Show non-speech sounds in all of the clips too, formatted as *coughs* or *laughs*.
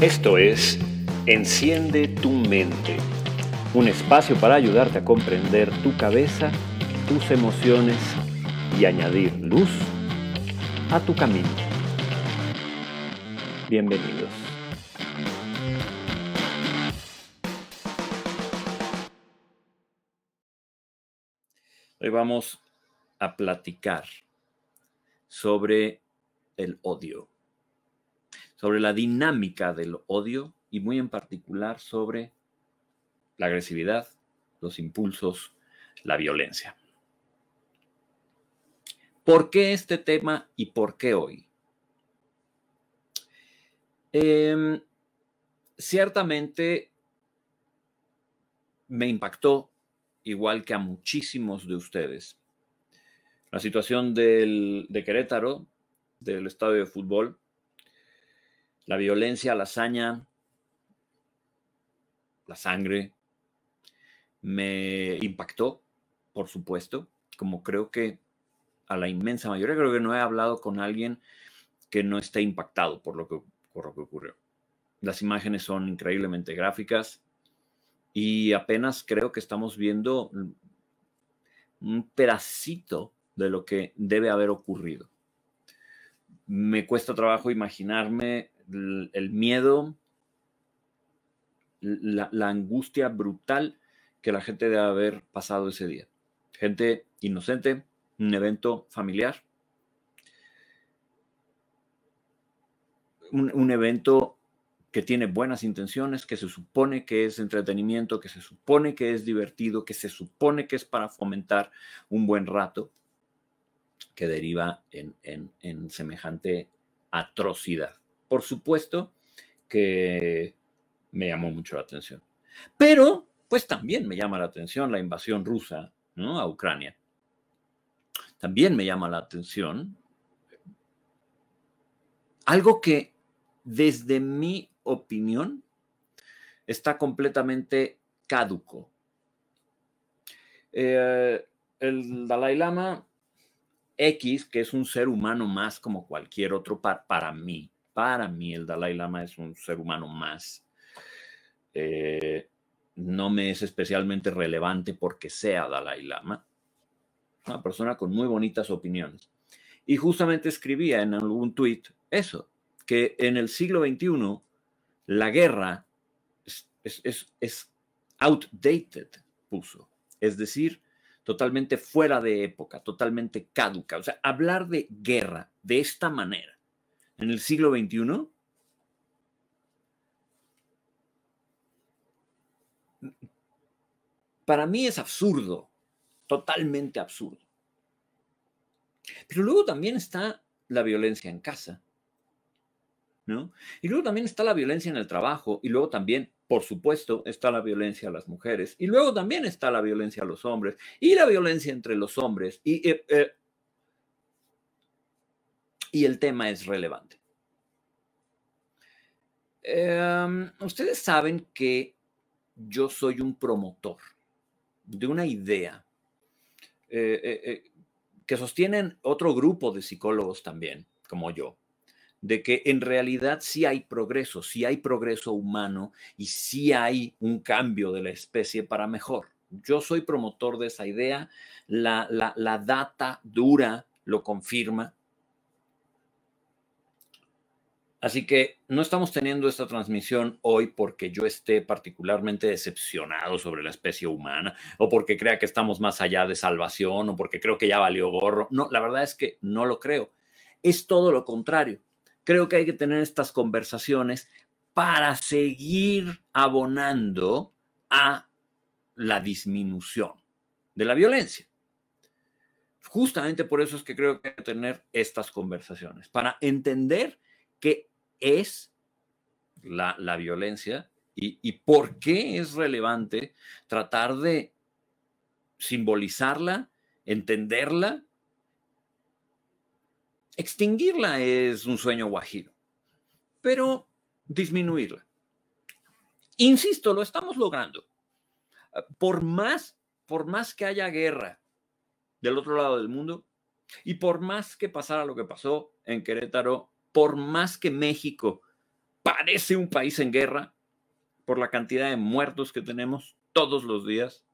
Esto es Enciende tu mente, un espacio para ayudarte a comprender tu cabeza, tus emociones y añadir luz a tu camino. Bienvenidos. Hoy vamos a platicar sobre el odio sobre la dinámica del odio y muy en particular sobre la agresividad, los impulsos, la violencia. ¿Por qué este tema y por qué hoy? Em, ciertamente me impactó, igual que a muchísimos de ustedes, la situación del, de Querétaro, del estadio de fútbol, la violencia, la hazaña, la sangre, me impactó, por supuesto, como creo que a la inmensa mayoría, creo que no he hablado con alguien que no esté impactado por lo que, ocurrió. Las imágenes son increíblemente gráficas y apenas creo que estamos viendo un pedacito de lo que debe haber ocurrido. Me cuesta trabajo imaginarme el miedo, la, angustia brutal que la gente debe haber pasado ese día. Gente inocente, un evento familiar, un, evento que tiene buenas intenciones, que se supone que es entretenimiento, que se supone que es divertido, que se supone que es para fomentar un buen rato, que deriva en semejante atrocidad por supuesto que me llamó mucho la atención. Pero, pues también me llama la atención la invasión rusa ¿no? a Ucrania. También me llama la atención algo que desde mi opinión está completamente caduco. Eh, el Dalai Lama X, que es un ser humano más como cualquier otro para mí, para mí el Dalai Lama es un ser humano más. Eh, no me es especialmente relevante porque sea Dalai Lama. Una persona con muy bonitas opiniones. Y justamente escribía en algún tuit eso, que en el siglo XXI la guerra es, es outdated, puso. Es decir, totalmente fuera de época, totalmente caduca. O sea, hablar de guerra de esta manera en el siglo XXI? Para mí es absurdo, totalmente absurdo. Pero luego también está la violencia en casa, ¿no? Y luego también está la violencia en el trabajo, y luego también, por supuesto, está la violencia a las mujeres, y luego también está la violencia a los hombres, y la violencia entre los hombres, y eh, eh, y el tema es relevante. Em, ustedes saben que yo soy un promotor de una idea eh, eh, eh, que sostienen otro grupo de psicólogos también, como yo, de que en realidad sí hay progreso, sí hay progreso humano y sí hay un cambio de la especie para mejor. Yo soy promotor de esa idea, la, la data dura lo confirma, Así que no estamos teniendo esta transmisión hoy porque yo esté particularmente decepcionado sobre la especie humana o porque crea que estamos más allá de salvación o porque creo que ya valió gorro. No, la verdad es que no lo creo. Es todo lo contrario. Creo que hay que tener estas conversaciones para seguir abonando a la disminución de la violencia. Justamente por eso es que creo que hay que tener estas conversaciones, para entender que es la, violencia y, y por qué es relevante tratar de simbolizarla, entenderla. Extinguirla es un sueño guajiro, pero disminuirla. Insisto, lo estamos logrando. Por más, por más que haya guerra del otro lado del mundo y por más que pasara lo que pasó en Querétaro por más que México parece un país en guerra por la cantidad de muertos que tenemos todos los días.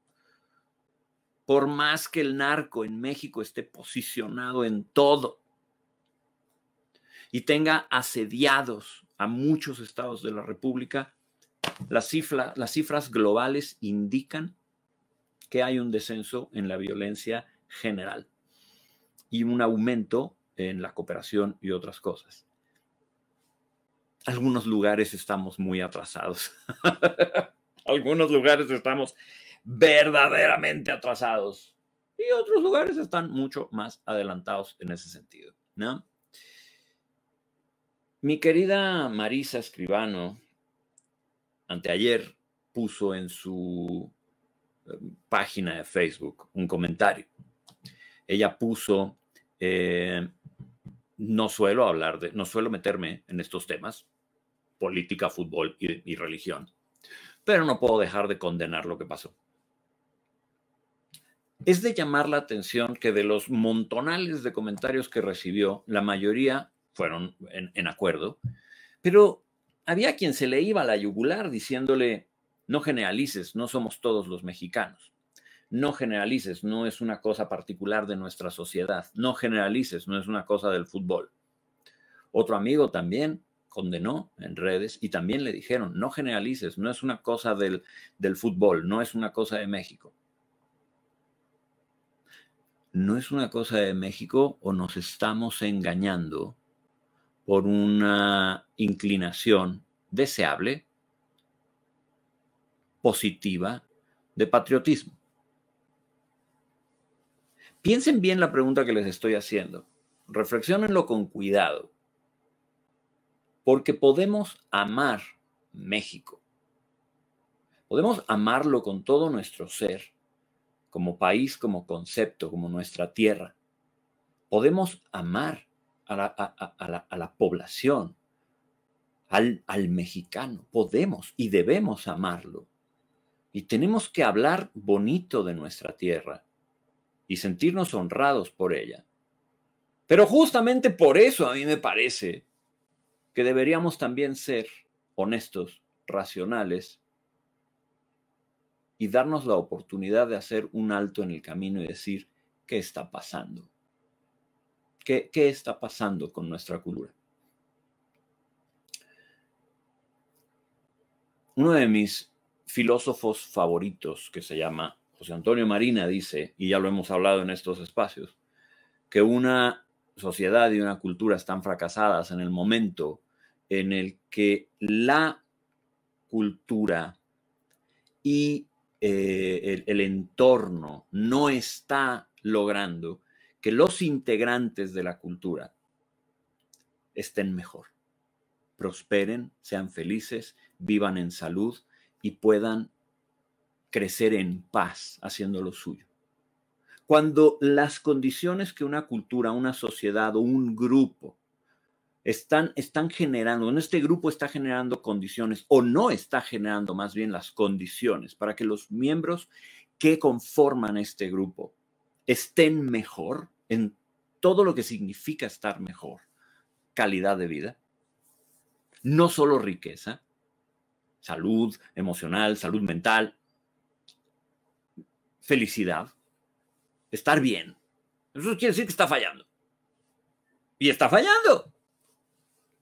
Por más que el narco en México esté posicionado en todo y tenga asediados a muchos estados de la República, las, las cifras globales indican que hay un descenso en la violencia general y un aumento en la cooperación y otras cosas. Algunos lugares estamos muy atrasados. *laughs* Algunos lugares estamos verdaderamente atrasados y otros lugares están mucho más adelantados en ese sentido, ¿no? Mi querida Marisa Escribano, anteayer puso en su em, página de Facebook un comentario. Ella puso, eh, no suelo hablar de, no suelo meterme en estos temas, política, fútbol y, religión, pero no puedo dejar de condenar lo que pasó. Es de llamar la atención que de los montonales de comentarios que recibió, la mayoría fueron en, acuerdo, pero había quien se le iba a la yugular diciéndole, no generalices, no somos todos los mexicanos. No generalices, no es una cosa particular de nuestra sociedad. No generalices, no es una cosa del fútbol. Otro amigo también condenó en redes y también le dijeron, no generalices, no es una cosa del, del fútbol, no es una cosa de México. No es una cosa de México o nos estamos engañando por una inclinación deseable, positiva, de patriotismo. Piensen bien la pregunta que les estoy haciendo. Reflexionenlo con cuidado. Porque podemos amar México. Podemos amarlo con todo nuestro ser, como país, como concepto, como nuestra tierra. Podemos amar a la, población, al, al mexicano. Podemos y debemos amarlo. Y tenemos que hablar bonito de nuestra tierra y sentirnos honrados por ella. Pero justamente por eso a mí me parece que deberíamos también ser honestos, racionales y darnos la oportunidad de hacer un alto en el camino y decir, ¿qué está pasando? ¿Qué, está pasando con nuestra cultura? Uno de mis filósofos favoritos, que se llama José Antonio Marina, dice, y ya lo hemos hablado en estos espacios, que una sociedad y una cultura están fracasadas en el momento en el que la cultura y eh, el entorno no está logrando que los integrantes de la cultura estén mejor, prosperen, sean felices, vivan en salud y puedan crecer en paz haciendo lo suyo. Cuando las condiciones que una cultura, una sociedad o un grupo están, están generando, en este grupo está generando condiciones o no está generando más bien las condiciones para que los miembros que conforman este grupo estén mejor en todo lo que significa estar mejor, calidad de vida, no solo riqueza, salud emocional, salud mental, felicidad, estar bien. Eso quiere decir que está fallando. Y está fallando.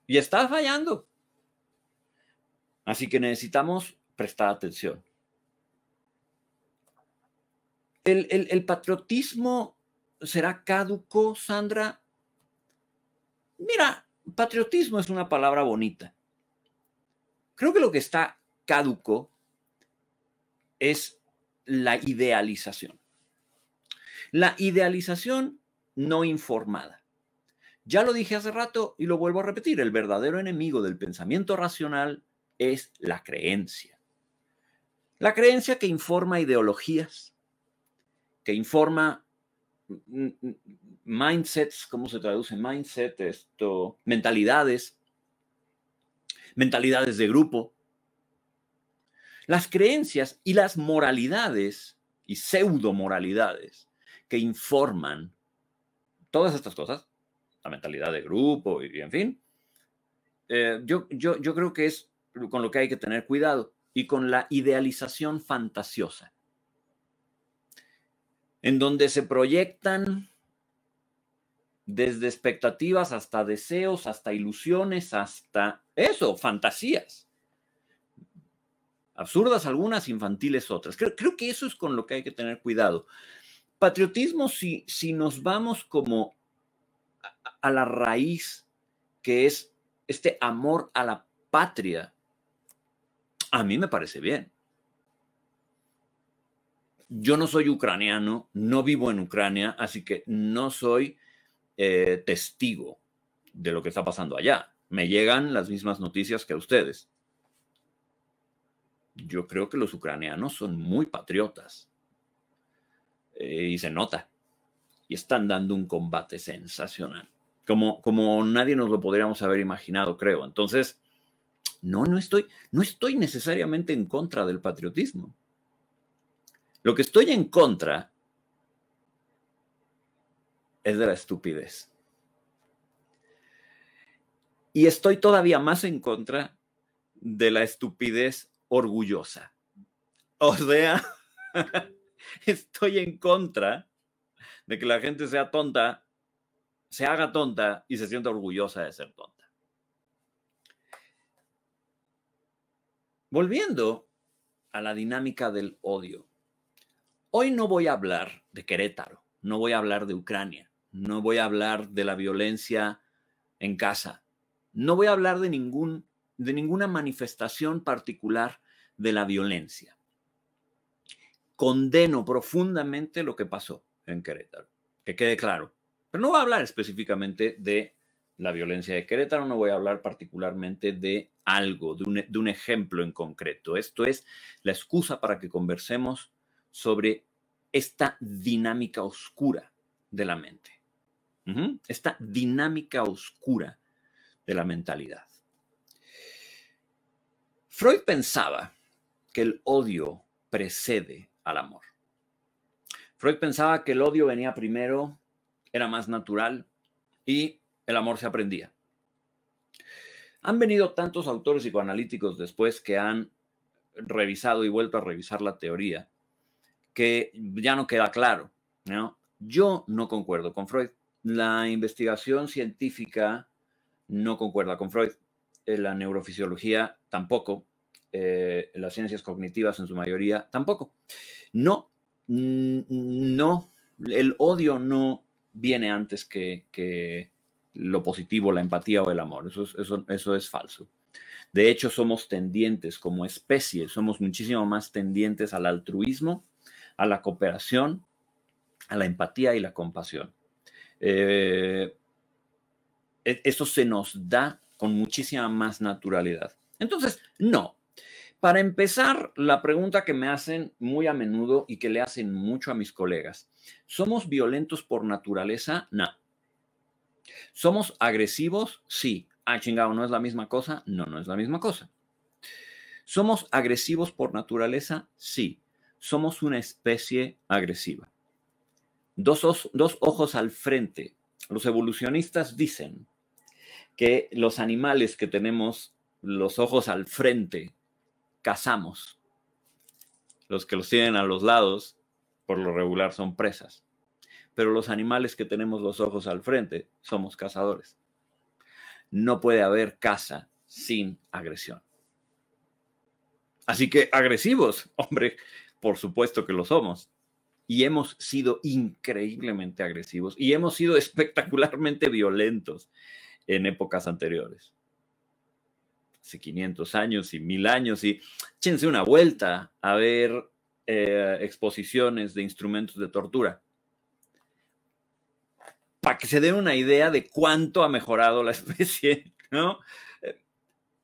Y está fallando. Así que necesitamos prestar atención. El, patriotismo será caduco, Sandra. Mira, patriotismo es una palabra bonita. Creo que lo que está caduco es la idealización. La idealización no informada. Ya lo dije hace rato y lo vuelvo a repetir, el verdadero enemigo del pensamiento racional es la creencia. La creencia que informa ideologías, que informa mindsets, ¿cómo se traduce? Mindset, esto, mentalidades, mentalidades de grupo. Las creencias y las moralidades y pseudo moralidades que informan todas estas cosas, la mentalidad de grupo y en fin, eh, yo, yo, yo creo que es con lo que hay que tener cuidado y con la idealización fantasiosa, en donde se proyectan desde expectativas hasta deseos, hasta ilusiones, hasta eso, fantasías. Absurdas algunas, infantiles otras. Creo, creo que eso es con lo que hay que tener cuidado. Patriotismo, si, si nos vamos como a, la raíz, que es este amor a la patria, a mí me parece bien. Yo no soy ucraniano, no vivo en Ucrania, así que no soy eh, testigo de lo que está pasando allá. Me llegan las mismas noticias que a ustedes. Yo creo que los ucranianos son muy patriotas. Eh, y se nota. Y están dando un combate sensacional. Como, como nadie nos lo podríamos haber imaginado, creo. Entonces, no, no estoy, no estoy necesariamente en contra del patriotismo. Lo que estoy en contra es de la estupidez. Y estoy todavía más en contra de la estupidez orgullosa. O sea, *laughs* estoy en contra de que la gente sea tonta, se haga tonta y se sienta orgullosa de ser tonta. Volviendo a la dinámica del odio. Hoy no voy a hablar de Querétaro, no voy a hablar de Ucrania, no voy a hablar de la violencia en casa, no voy a hablar de, ningún, de ninguna manifestación particular de la violencia. Condeno profundamente lo que pasó en Querétaro, que quede claro, pero no voy a hablar específicamente de la violencia de Querétaro, no voy a hablar particularmente de algo, de un, de un ejemplo en concreto. Esto es la excusa para que conversemos sobre esta dinámica oscura de la mente esta dinámica oscura de la mentalidad. Freud pensaba que el odio precede al amor. Freud pensaba que el odio venía primero, era más natural y el amor se aprendía. Han venido tantos autores psicoanalíticos después que han revisado y vuelto a revisar la teoría que ya no queda claro. Yo no concuerdo con Freud. La investigación científica no concuerda con Freud, eh, la neurofisiología tampoco, eh, las ciencias cognitivas en su mayoría tampoco. No, no, el odio no viene antes que, lo positivo, la empatía o el amor. Eso es falso. De hecho, somos tendientes como especie, somos muchísimo más tendientes al altruismo, a la cooperación, a la empatía y la compasión. Eh, e, eso se nos da con muchísima más naturalidad. Entonces, no. Para empezar, la pregunta que me hacen muy a menudo y que le hacen mucho a mis colegas, ¿somos violentos por naturaleza? No. ¿Somos agresivos? Sí. Ah, chingado, ¿no es la misma cosa? No, no es la misma cosa. ¿Somos agresivos por naturaleza? Sí. Somos una especie agresiva dos, dos ojos al frente. Los evolucionistas dicen que los animales que tenemos los ojos al frente cazamos. Los que los tienen a los lados, por lo regular, son presas. Pero los animales que tenemos los ojos al frente somos cazadores. No puede haber caza sin agresión. Así que agresivos, *laughs* hombre, por supuesto que lo somos y hemos sido increíblemente agresivos y hemos sido espectacularmente violentos en épocas anteriores. Hace 500 años y mil años y échense una vuelta a ver eh, exposiciones de instrumentos de tortura para que se den una idea de cuánto ha mejorado la *laughs* especie, ¿no?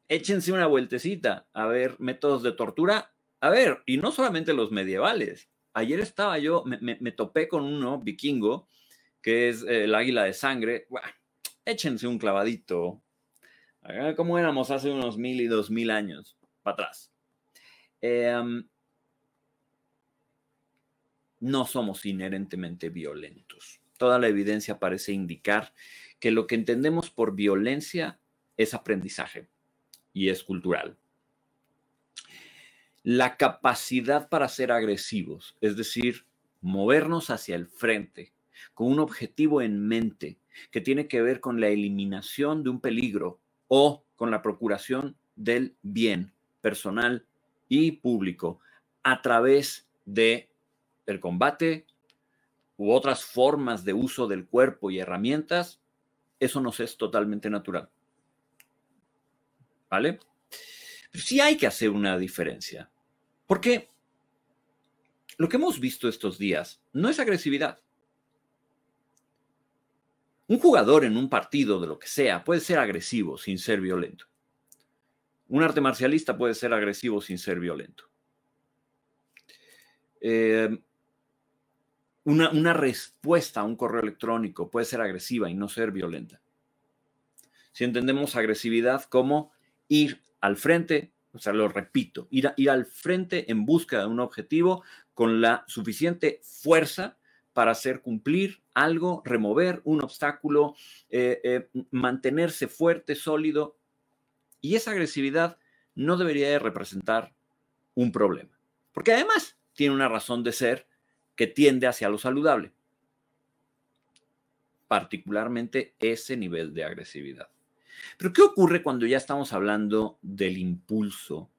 Échense una vueltecita a ver métodos de tortura, a ver, y no solamente los medievales, ayer estaba yo, me, topé con uno vikingo, que es eh, el águila de sangre. échense un clavadito. ¿Cómo éramos hace unos mil y dos mil años para atrás? Em, no somos inherentemente violentos. Toda la evidencia parece indicar que lo que entendemos por violencia es aprendizaje y es cultural. La capacidad para ser agresivos, es decir, movernos hacia el frente con un objetivo en mente que tiene que ver con la eliminación de un peligro o con la procuración del bien personal y público a través de el combate u otras formas de uso del cuerpo y herramientas, eso nos es totalmente natural. ¿Vale? sí hay que hacer una diferencia. Porque lo que hemos visto estos días no es agresividad. Un jugador en un partido de lo que sea puede ser agresivo sin ser violento. Un arte marcialista puede ser agresivo sin ser violento. Eh, una, respuesta a un correo electrónico puede ser agresiva y no ser violenta. Si entendemos agresividad como ir al frente, o sea, lo repito, ir, ir al frente en busca de un objetivo con la suficiente fuerza para hacer cumplir algo, remover un obstáculo, eh, eh, mantenerse fuerte, sólido. Y esa agresividad no debería de representar un problema, porque además tiene una razón de ser que tiende hacia lo saludable, particularmente ese nivel de agresividad. Pero ¿qué ocurre cuando ya estamos hablando del impulso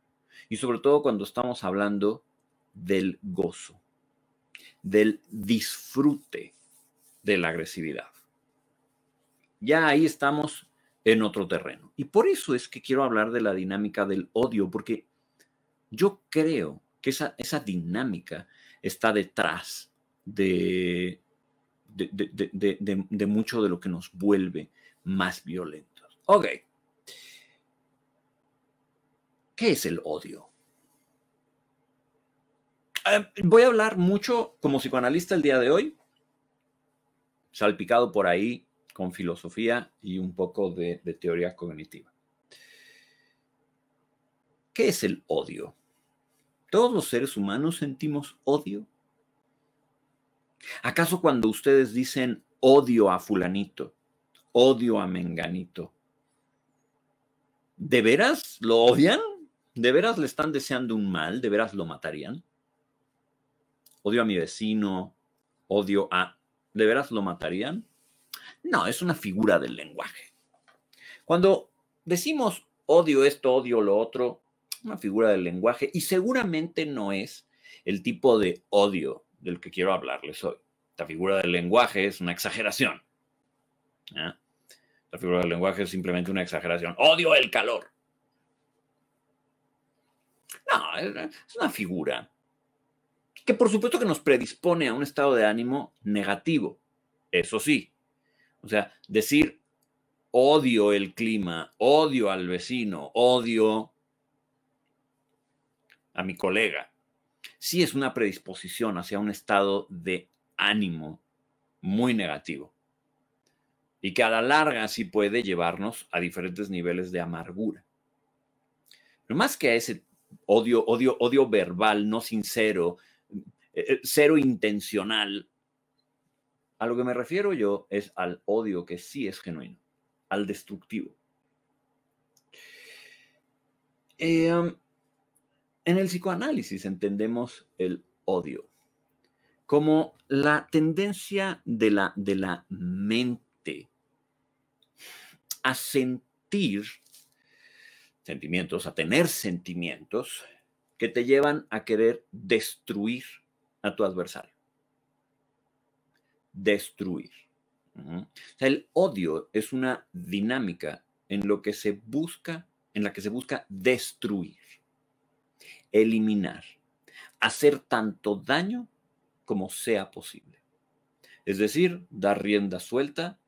y sobre todo cuando estamos hablando del gozo, del disfrute de la agresividad? Ya ahí estamos en otro terreno. Y por eso es que quiero hablar de la dinámica del odio, porque yo creo que esa, esa dinámica está detrás de, de, de, mucho de lo que nos vuelve más violentos. Ok. ¿Qué es el odio? Eh, voy a hablar mucho como psicoanalista el día de hoy, salpicado por ahí con filosofía y un poco de, teoría cognitiva. ¿Qué es el odio? ¿Todos los seres humanos sentimos odio? ¿Acaso cuando ustedes dicen odio a fulanito, odio a menganito, ¿de veras lo odian? ¿De veras le están deseando un mal? ¿De veras lo matarían? Odio a mi vecino, odio a... ¿De veras lo matarían? No, es una figura del lenguaje. Cuando decimos odio esto, odio lo otro, una figura del lenguaje y seguramente no es el tipo de odio del que quiero hablarles hoy. Esta figura del lenguaje es una exageración. La figura del lenguaje es simplemente una exageración. Odio el calor. No, es una figura que por supuesto que nos predispone a un estado de ánimo negativo. Eso sí, o sea, decir odio el clima, odio al vecino, odio a mi colega, sí es una predisposición hacia un estado de ánimo muy negativo y que a la larga sí puede llevarnos a diferentes niveles de amargura. Pero más que a ese odio, odio, odio verbal, no sincero, eh, eh, cero intencional, a lo que me refiero yo es al odio que sí es genuino, al destructivo. Em, en el psicoanálisis entendemos el odio como la tendencia de la, de la mente a sentir sentimientos, a tener sentimientos que te llevan a querer destruir a tu adversario destruir. el odio es una dinámica en lo que se busca, en la que se busca destruir, eliminar, hacer tanto daño como sea posible. Es decir, dar rienda suelta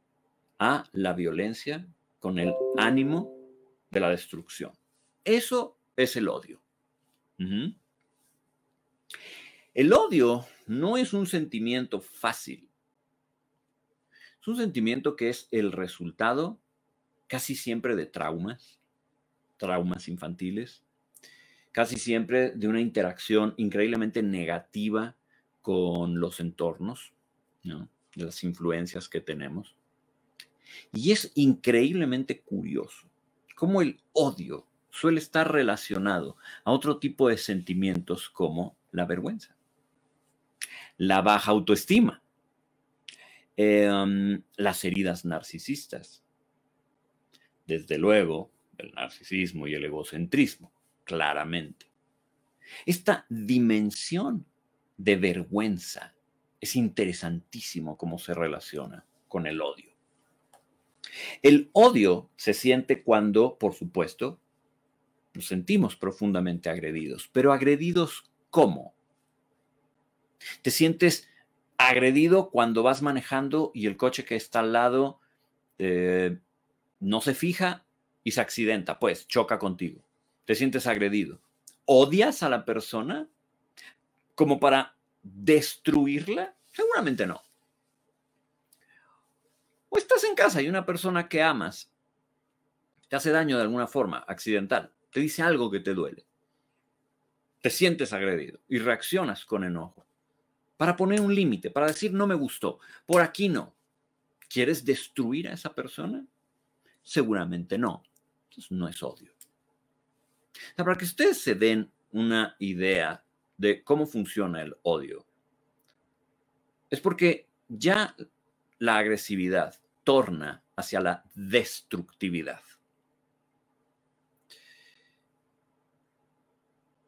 a la violencia con el ánimo de la destrucción. Eso es el odio. El odio no es un sentimiento fácil. Es un sentimiento que es el resultado casi siempre de traumas, traumas infantiles, casi siempre de una interacción increíblemente negativa con los entornos, de las influencias que tenemos. Y es increíblemente curioso, cómo el odio suele estar relacionado a otro tipo de sentimientos como la vergüenza, la baja autoestima, em, las heridas narcisistas, desde luego el narcisismo y el egocentrismo, claramente. Esta dimensión de vergüenza es interesantísimo cómo se relaciona con el odio. El odio se siente cuando, por supuesto, nos sentimos profundamente agredidos, pero agredidos ¿cómo? Te sientes agredido cuando vas manejando y el coche que está al lado eh, no se fija y se accidenta, pues choca contigo. Te sientes agredido. ¿Odias a la persona como para destruirla? Seguramente no. O estás en casa y una persona que amas te hace daño de alguna forma, accidental, te dice algo que te duele. Te sientes agredido y reaccionas con enojo. Para poner un límite, para decir no me gustó, por aquí no. ¿Quieres destruir a esa persona? Seguramente no. Entonces no es odio. para que ustedes se den una idea de cómo funciona el odio, es porque ya la agresividad torna hacia la destructividad.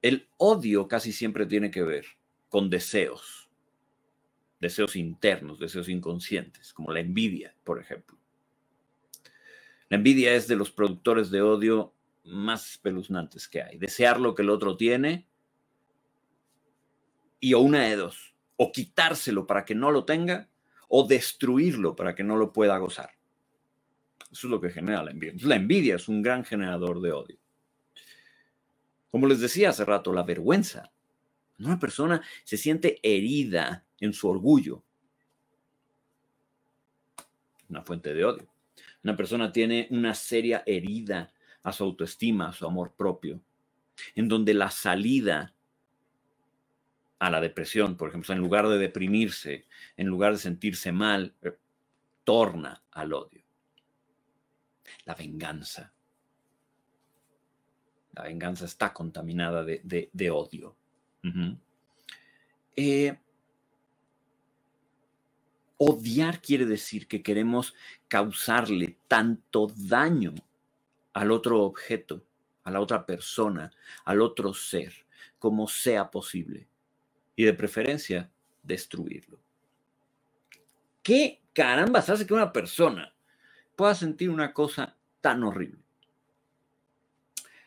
El odio casi siempre tiene que ver con deseos, deseos internos, deseos inconscientes, como la envidia, por ejemplo. La envidia es de los productores de odio más espeluznantes que hay. Desear lo que el otro tiene y o una de dos, o quitárselo para que no lo tenga o destruirlo para que no lo pueda gozar. Eso es lo que genera la envidia. La envidia es un gran generador de odio. Como les decía hace rato, la vergüenza. Una persona se siente herida en su orgullo. Una fuente de odio. Una persona tiene una seria herida a su autoestima, a su amor propio, en donde la salida a la depresión, por ejemplo, en lugar de deprimirse, en lugar de sentirse mal, eh, torna al odio. La venganza. La venganza está contaminada de, odio. Eh, odiar quiere decir que queremos causarle tanto daño al otro objeto, a la otra persona, al otro ser, como sea posible y de preferencia destruirlo. ¿Qué carambas hace que una persona pueda sentir una cosa tan horrible?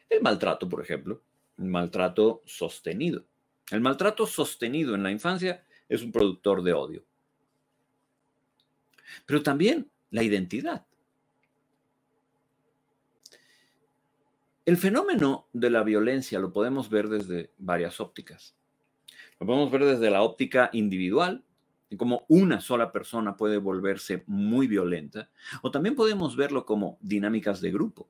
El maltrato, por ejemplo, el maltrato sostenido. El maltrato sostenido en la infancia es un productor de odio. Pero también la identidad. El fenómeno de la violencia lo podemos ver desde varias ópticas. Lo podemos ver desde la óptica individual, y como una sola persona puede volverse muy violenta, o también podemos verlo como dinámicas de grupo.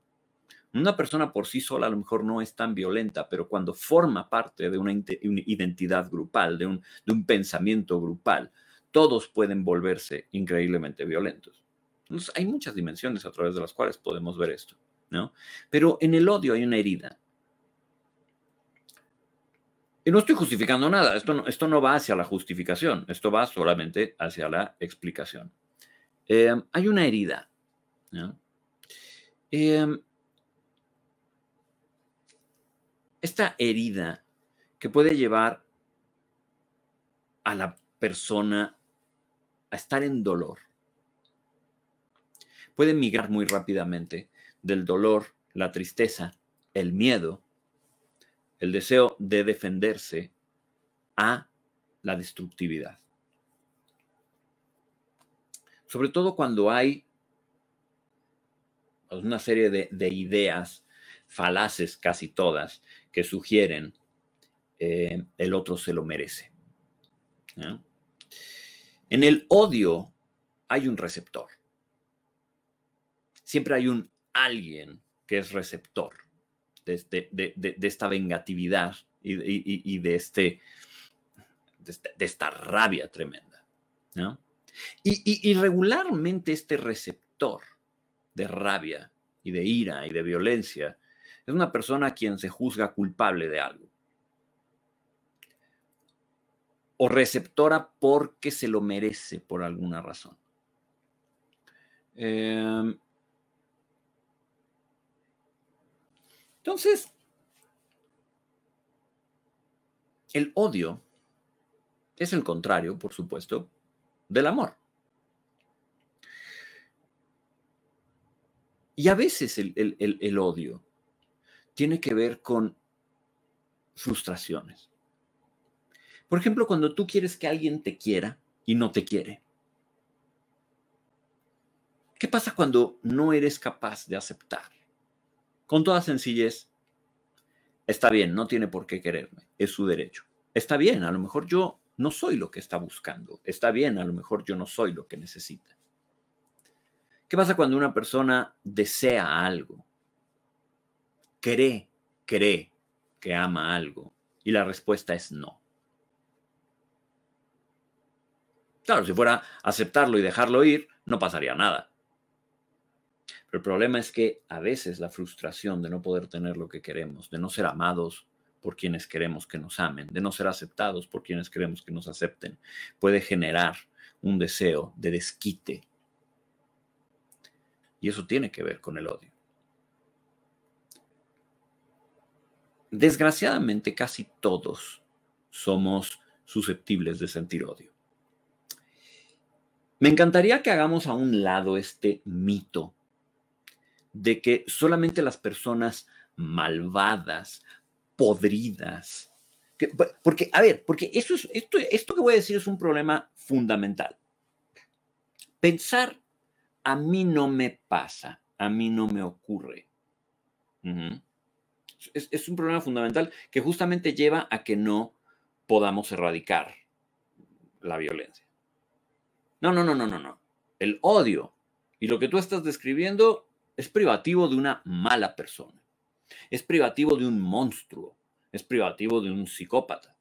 Una persona por sí sola a lo mejor no es tan violenta, pero cuando forma parte de una, identidad grupal, de un pensamiento grupal, todos pueden volverse increíblemente violentos. Hay muchas dimensiones a través de las cuales podemos ver esto, ¿no? Pero en el odio hay una herida y no estoy justificando nada, esto no, esto no va hacia la justificación, esto va solamente hacia la explicación. Eh, hay una herida. Eh, esta herida que puede llevar a la persona a estar en dolor. Puede migrar muy rápidamente del dolor, la tristeza, el miedo, el deseo de defenderse a la destructividad. Sobre todo cuando hay una serie de, ideas falaces, casi todas, que sugieren eh, el otro se lo merece. En el odio hay un receptor. Siempre hay un alguien que es receptor de, esta vengatividad y, de, este, de, esta rabia tremenda. Y, regularmente este receptor de rabia y de ira y de violencia es una persona a quien se juzga culpable de algo. O receptora porque se lo merece por alguna razón. Em, entonces, el odio es el contrario, por supuesto, del amor. Y a veces el, odio tiene que ver con frustraciones. Por ejemplo, cuando tú quieres que alguien te quiera y no te quiere. ¿Qué pasa cuando no eres capaz de aceptar? Con toda sencillez, está bien, no tiene por qué quererme, es su derecho. Está bien, a lo mejor yo no soy lo que está buscando. Está bien, a lo mejor yo no soy lo que necesita. ¿Qué pasa cuando una persona desea algo? Cree, cree que ama algo y la respuesta es no. Claro, si fuera aceptarlo y dejarlo ir, no pasaría nada. Pero el problema es que a veces la frustración de no poder tener lo que queremos, de no ser amados por quienes queremos que nos amen, de no ser aceptados por quienes queremos que nos acepten, puede generar un deseo de desquite, y eso tiene que ver con el odio. Desgraciadamente, casi todos somos susceptibles de sentir odio. Me encantaría que hagamos a un lado este mito de que solamente las personas malvadas, podridas, porque, a ver, porque eso es, esto, esto que voy a decir es un problema fundamental. Pensar a mí no me pasa, a mí no me ocurre. es, un problema fundamental que justamente lleva a que no podamos erradicar la violencia. No, no, no, no, no, no. El odio y lo que tú estás describiendo es privativo de una mala persona. Es privativo de un monstruo. Es privativo de un psicópata.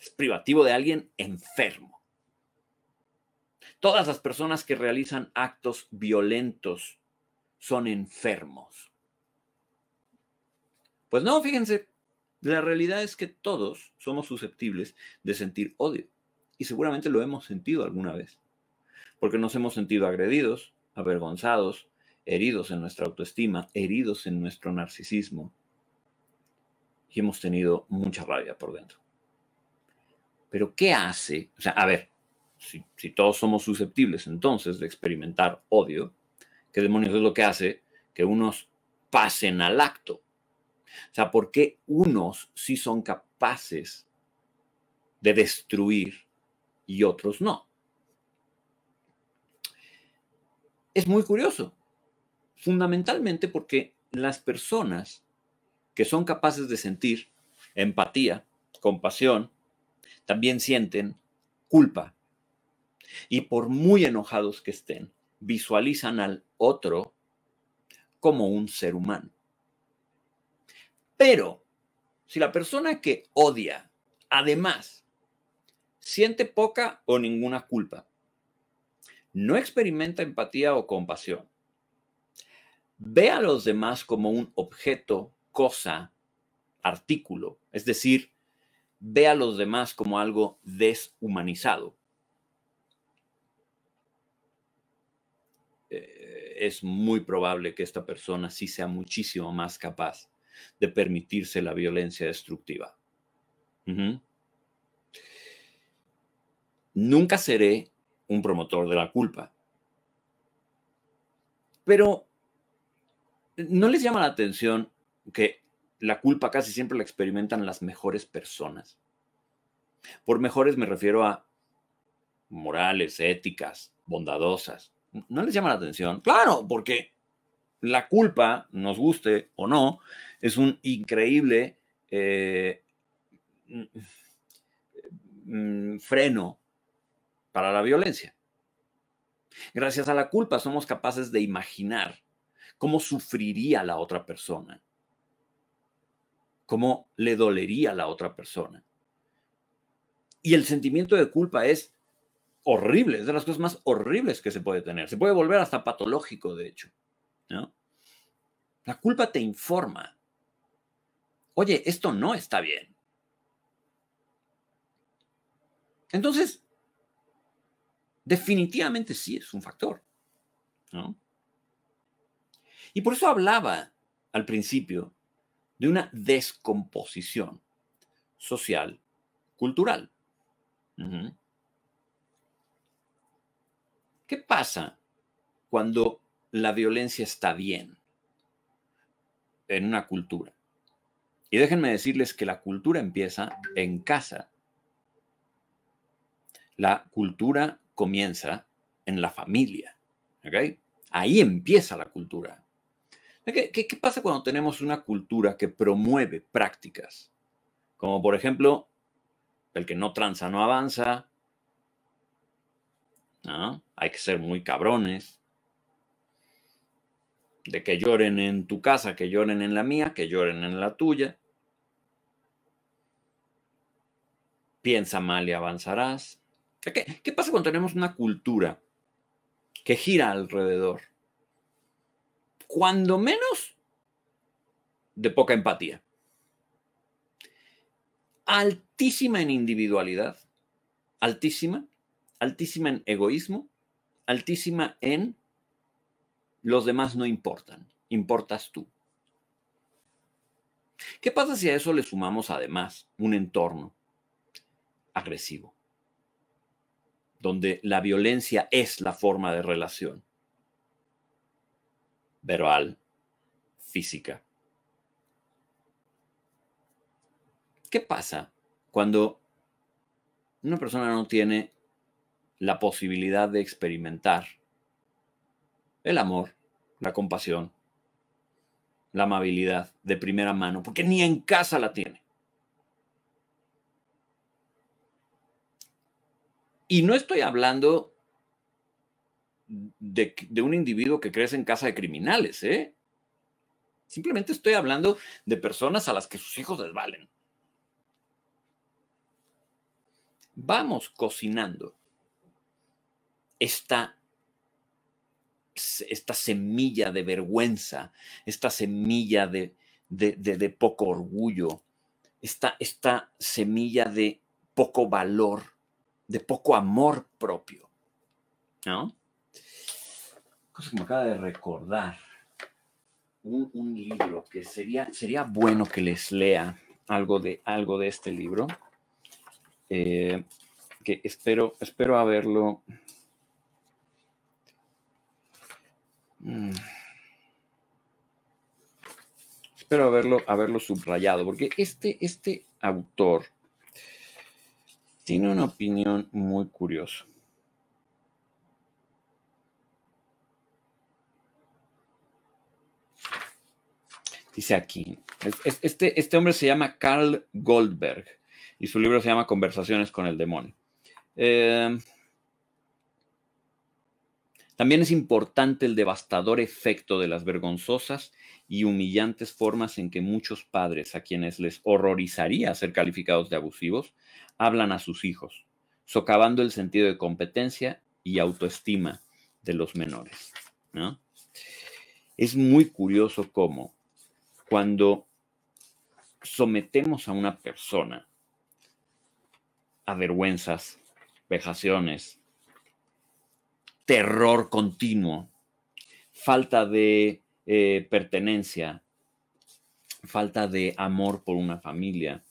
Es privativo de alguien enfermo. Todas las personas que realizan actos violentos son enfermos. Pues no, fíjense, la realidad es que todos somos susceptibles de sentir odio y seguramente lo hemos sentido alguna vez, porque nos hemos sentido agredidos, avergonzados, heridos en nuestra autoestima, heridos en nuestro narcisismo y hemos tenido mucha rabia por dentro. Pero ¿qué hace? O sea, a ver, si, todos somos susceptibles entonces de experimentar odio, ¿qué demonios es lo que hace que unos pasen al acto? O sea, ¿por qué unos sí son capaces de destruir y otros no? Es muy curioso, fundamentalmente porque las personas que son capaces de sentir empatía, compasión, también sienten culpa y por muy enojados que estén, visualizan al otro como un ser humano. Pero si la persona que odia, además, siente poca o ninguna culpa, no experimenta empatía o compasión, ve a los demás como un objeto, cosa, artículo, es decir, ve a los demás como algo deshumanizado, es muy probable que esta persona sí sea muchísimo más capaz de permitirse la violencia destructiva. Nunca seré un promotor de la culpa. Pero ¿no les llama la atención que la culpa casi siempre la experimentan las mejores personas? Por mejores me refiero a morales, éticas, bondadosas. ¿No les llama la atención? Claro, porque la culpa, nos guste o no, es un increíble eh, mm, freno para la violencia. Gracias a la culpa somos capaces de imaginar cómo sufriría la otra persona, cómo le dolería la otra persona. Y el sentimiento de culpa es horrible, es de las cosas más horribles que se puede tener. Se puede volver hasta patológico, de hecho. La culpa te informa. Oye, esto no está bien. Entonces, definitivamente sí es un factor. ¿no? Y por eso hablaba al principio de una descomposición social, cultural. ¿Qué pasa cuando la violencia está bien en una cultura? Y déjenme decirles que la cultura empieza en casa. La cultura comienza en la familia. Ahí empieza la cultura. ¿Qué, ¿Qué, pasa cuando tenemos una cultura que promueve prácticas? Como por ejemplo, el que no tranza no avanza. Hay que ser muy cabrones. De que lloren en tu casa, que lloren en la mía, que lloren en la tuya. Piensa mal y avanzarás. ¿Qué, qué pasa cuando tenemos una cultura que gira alrededor? Cuando menos de poca empatía altísima en individualidad, altísima, altísima en egoísmo, altísima en los demás no importan, importas tú. ¿Qué pasa si a eso le sumamos además un entorno agresivo, donde la violencia es la forma de relación verbal, física? ¿Qué pasa cuando una persona no tiene la posibilidad de experimentar el amor, la compasión, la amabilidad de primera mano, porque ni en casa la tiene? Y no estoy hablando de, un individuo que crece en casa de criminales, ¿eh? Simplemente estoy hablando de personas a las que sus hijos les valen. vamos cocinando esta, esta semilla de vergüenza, esta semilla de, de, poco orgullo, esta, esta semilla de poco valor, de poco amor propio. ¿No? Cosa que me acaba de recordar. Un, libro que sería, sería bueno que les lea algo de, algo de este libro. Eh, que espero, espero haberlo. Mm, espero haberlo, haberlo subrayado, porque este, este autor tiene una opinión muy curiosa. Dice aquí, este, este hombre se llama Carl Goldberg y su libro se llama Conversaciones con el demonio. Eh, también es importante el devastador efecto de las vergonzosas y humillantes formas en que muchos padres, a quienes les horrorizaría ser calificados de abusivos, hablan a sus hijos, socavando el sentido de competencia y autoestima de los menores. Es muy curioso cómo cuando sometemos a una persona a vergüenzas, vejaciones, terror continuo, falta de eh, pertenencia, falta de amor por una familia,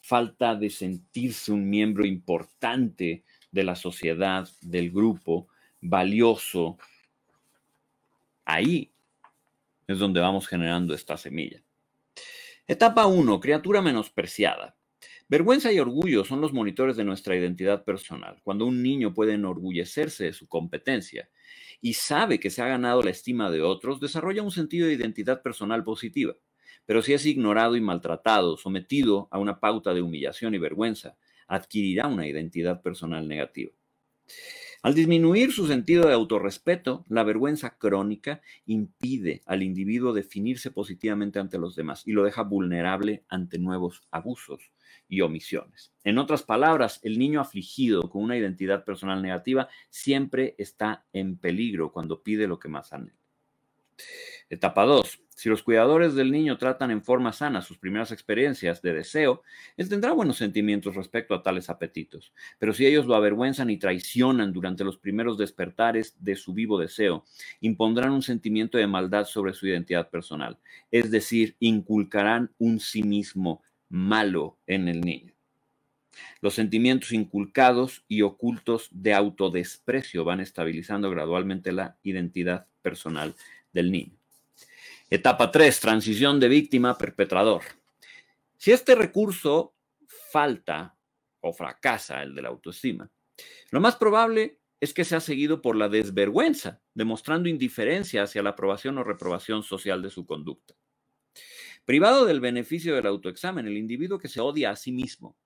falta de sentirse un miembro importante de la sociedad, del grupo, valioso. Ahí es donde vamos generando esta semilla. Etapa 1, criatura menospreciada. Vergüenza y orgullo son los monitores de nuestra identidad personal. Cuando un niño puede enorgullecerse de su competencia y sabe que se ha ganado la estima de otros, desarrolla un sentido de identidad personal positiva. Pero si es ignorado y maltratado, sometido a una pauta de humillación y vergüenza, adquirirá una identidad personal negativa. Al disminuir su sentido de autorrespeto, la vergüenza crónica impide al individuo definirse positivamente ante los demás y lo deja vulnerable ante nuevos abusos y omisiones. En otras palabras, el niño afligido con una identidad personal negativa siempre está en peligro cuando pide lo que más anhela. Etapa 2. Si los cuidadores del niño tratan en forma sana sus primeras experiencias de deseo, él tendrá buenos sentimientos respecto a tales apetitos. Pero si ellos lo avergüenzan y traicionan durante los primeros despertares de su vivo deseo, impondrán un sentimiento de maldad sobre su identidad personal, es decir, inculcarán un sí mismo malo en el niño. Los sentimientos inculcados y ocultos de autodesprecio van estabilizando gradualmente la identidad personal del niño. Etapa 3, transición de víctima a perpetrador. Si este recurso falta o fracasa, el de la autoestima, lo más probable es que sea seguido por la desvergüenza, demostrando indiferencia hacia la aprobación o reprobación social de su conducta. Privado del beneficio del autoexamen, el individuo que se odia a sí mismo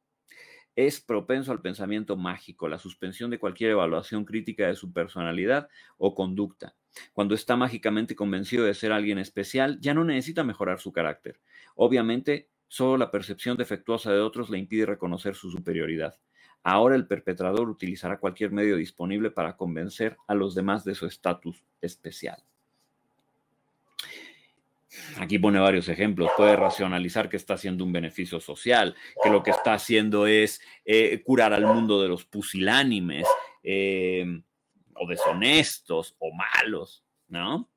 es propenso al pensamiento mágico, la suspensión de cualquier evaluación crítica de su personalidad o conducta, cuando está mágicamente convencido de ser alguien especial, ya no necesita mejorar su carácter. Obviamente, solo la percepción defectuosa de otros le impide reconocer su superioridad. Ahora el perpetrador utilizará cualquier medio disponible para convencer a los demás de su estatus especial. Aquí pone varios ejemplos. Puede racionalizar que está haciendo un beneficio social, que lo que está haciendo es eh, curar al mundo de los pusilánimes, eh, o deshonestos o malos, ¿no?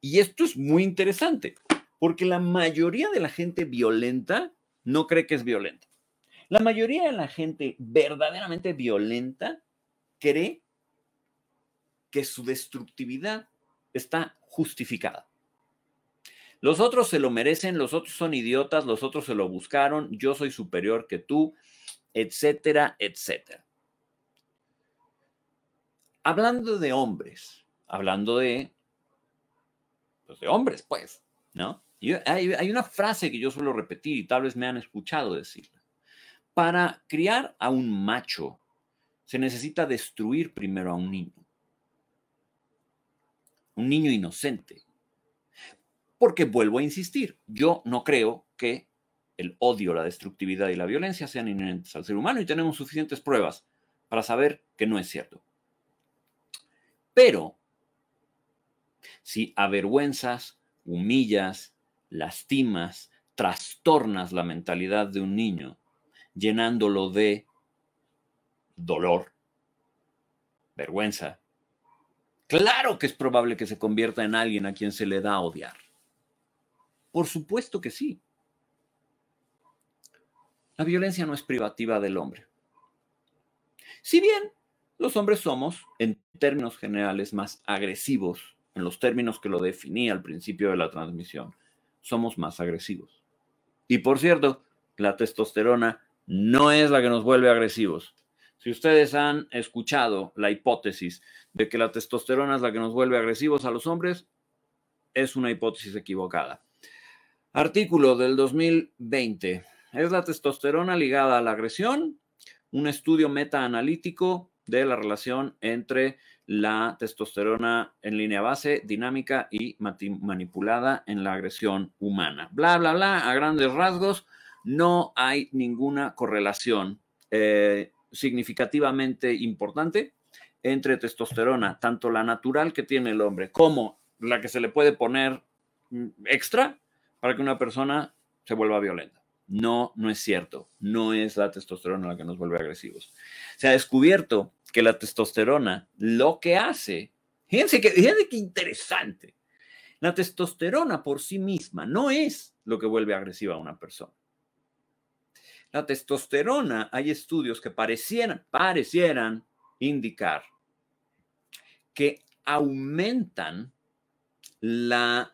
Y esto es muy interesante, porque la mayoría de la gente violenta no cree que es violenta. La mayoría de la gente verdaderamente violenta cree que su destructividad está justificada. Los otros se lo merecen, los otros son idiotas, los otros se lo buscaron, yo soy superior que tú, etcétera, etcétera hablando de hombres, hablando de, pues de hombres, pues, ¿no? hay, hay una frase que yo suelo repetir y tal vez me han escuchado decirla. Para criar a un macho, se necesita destruir primero a un niño. Un niño inocente. Porque vuelvo a insistir, yo no creo que el odio, la destructividad y la violencia sean inherentes al ser humano y tenemos suficientes pruebas para saber que no es cierto. Pero si avergüenzas, humillas, lastimas, trastornas la mentalidad de un niño, llenándolo de dolor, vergüenza, claro que es probable que se convierta en alguien a quien se le da a odiar. Por supuesto que sí. La violencia no es privativa del hombre. Si bien los hombres somos, en términos generales, más agresivos, en los términos que lo definí al principio de la transmisión. Somos más agresivos. Y por cierto, la testosterona no es la que nos vuelve agresivos. Si ustedes han escuchado la hipótesis de que la testosterona es la que nos vuelve agresivos a los hombres, es una hipótesis equivocada. Artículo del 2020. ¿Es la testosterona ligada a la agresión? Un estudio metaanalítico de la relación entre la testosterona en línea base, dinámica y manipulada en la agresión humana. Bla, bla, bla, a grandes rasgos, no hay ninguna correlación eh, significativamente importante entre testosterona, tanto la natural que tiene el hombre como la que se le puede poner mm, extra para que una persona se vuelva violenta. No, no es cierto. No es la testosterona la que nos vuelve agresivos. Se ha descubierto que la testosterona lo que hace, fíjense que, fíjense qué interesante. La testosterona por sí misma no es lo que vuelve agresiva a una persona. La testosterona, hay estudios que parecieran, parecieran indicar que aumentan la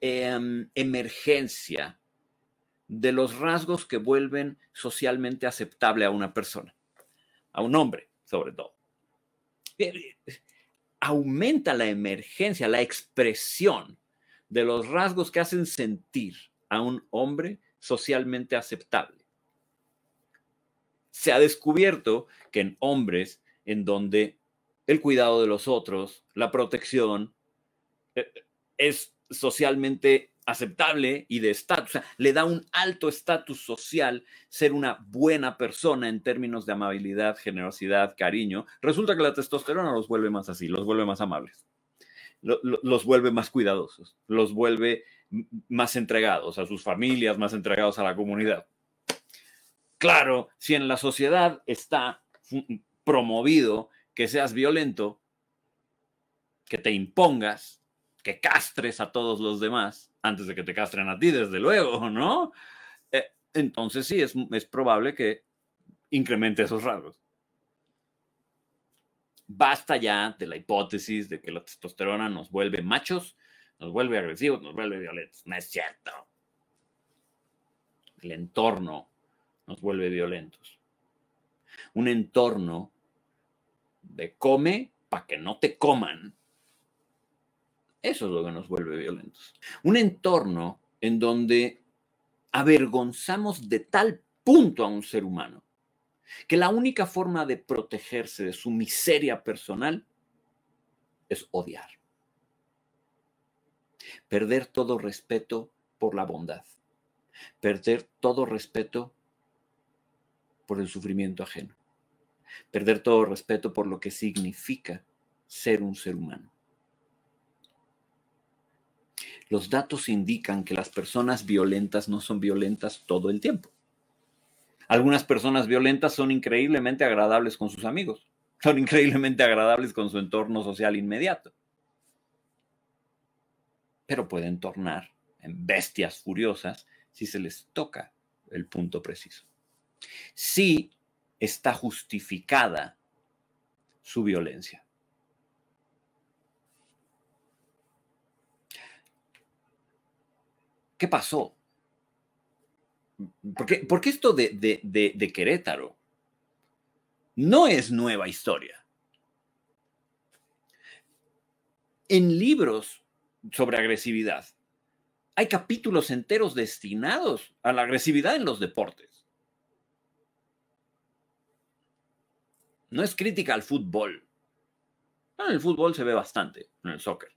em, emergencia de los rasgos que vuelven socialmente aceptable a una persona, a un hombre sobre todo. Eh, aumenta la emergencia, la expresión de los rasgos que hacen sentir a un hombre socialmente aceptable. Se ha descubierto que en hombres en donde el cuidado de los otros, la protección, eh, es socialmente aceptable y de estatus, le da un alto estatus social ser una buena persona en términos de amabilidad, generosidad, cariño. Resulta que la testosterona los vuelve más así, los vuelve más amables. los vuelve más cuidadosos, los vuelve más entregados a sus familias, más entregados a la comunidad. Claro, si en la sociedad está promovido que seas violento, que te impongas, que castres a todos los demás, antes de que te castren a ti, desde luego, ¿no? Eh, entonces sí, es, es probable que incremente esos rasgos. Basta ya de la hipótesis de que la testosterona nos vuelve machos, nos vuelve agresivos, nos vuelve violentos. No es cierto. El entorno nos vuelve violentos. Un entorno de come para que no te coman. Eso es lo que nos vuelve violentos. Un entorno en donde avergonzamos de tal punto a un ser humano que la única forma de protegerse de su miseria personal es odiar. Perder todo respeto por la bondad. Perder todo respeto por el sufrimiento ajeno. Perder todo respeto por lo que significa ser un ser humano. Los datos indican que las personas violentas no son violentas todo el tiempo. Algunas personas violentas son increíblemente agradables con sus amigos, son increíblemente agradables con su entorno social inmediato, pero pueden tornar en bestias furiosas si se les toca el punto preciso. Sí está justificada su violencia. ¿Qué pasó? Porque, porque esto de, de Querétaro no es nueva historia. En libros sobre agresividad hay capítulos enteros destinados a la agresividad en los deportes. No es crítica al fútbol. En el fútbol se ve bastante, en el soccer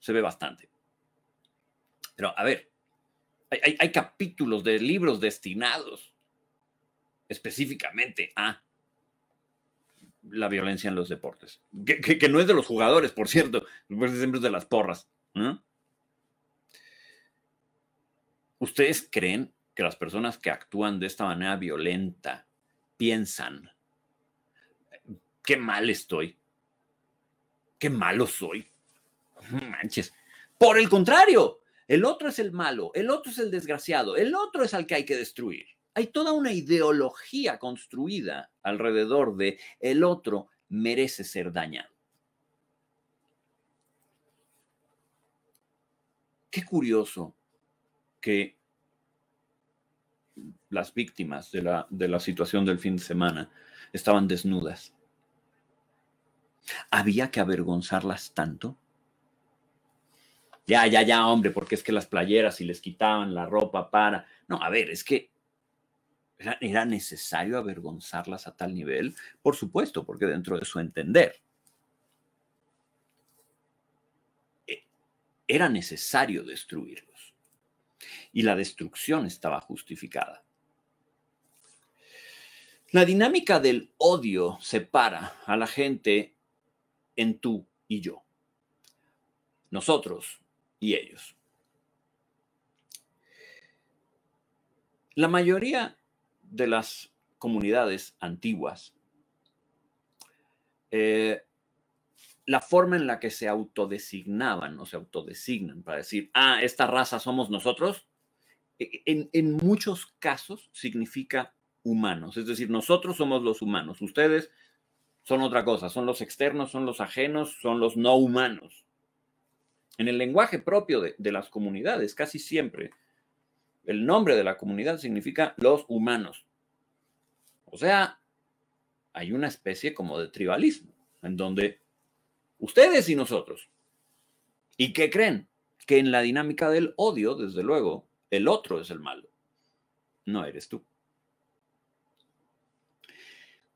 se ve bastante. Pero a ver, hay, capítulos de libros destinados específicamente a la violencia en los deportes. Que, no es de los jugadores, por cierto, siempre es de las porras. ¿Ustedes creen que las personas que actúan de esta manera violenta piensan, qué mal estoy? ¿Qué malo soy? Manches. Por el contrario, el otro es el malo, el otro es el desgraciado, el otro es al que hay que destruir. Hay toda una ideología construida alrededor de el otro merece ser dañado. Qué curioso que las víctimas de la, de la situación del fin de semana estaban desnudas. ¿Había que avergonzarlas tanto? Ya, ya, ya, hombre, porque es que las playeras y les quitaban la ropa para... No, a ver, es que era, necesario avergonzarlas a tal nivel, por supuesto, porque dentro de su entender e, era necesario destruirlos. Y la destrucción estaba justificada. La dinámica del odio separa a la gente en tú y yo. Nosotros y ellos. La mayoría de las comunidades antiguas, eh, la forma en la que se autodesignaban o se autodesignan para decir, ah, esta raza somos nosotros, e, en, en muchos casos significa humanos, es decir, nosotros somos los humanos, ustedes son otra cosa, son los externos, son los ajenos, son los no humanos. En el lenguaje propio de, las comunidades, casi siempre, el nombre de la comunidad significa los humanos. O sea, hay una especie como de tribalismo, en donde ustedes y nosotros. ¿Y qué creen? Que en la dinámica del odio, desde luego, el otro es el malo. No eres tú.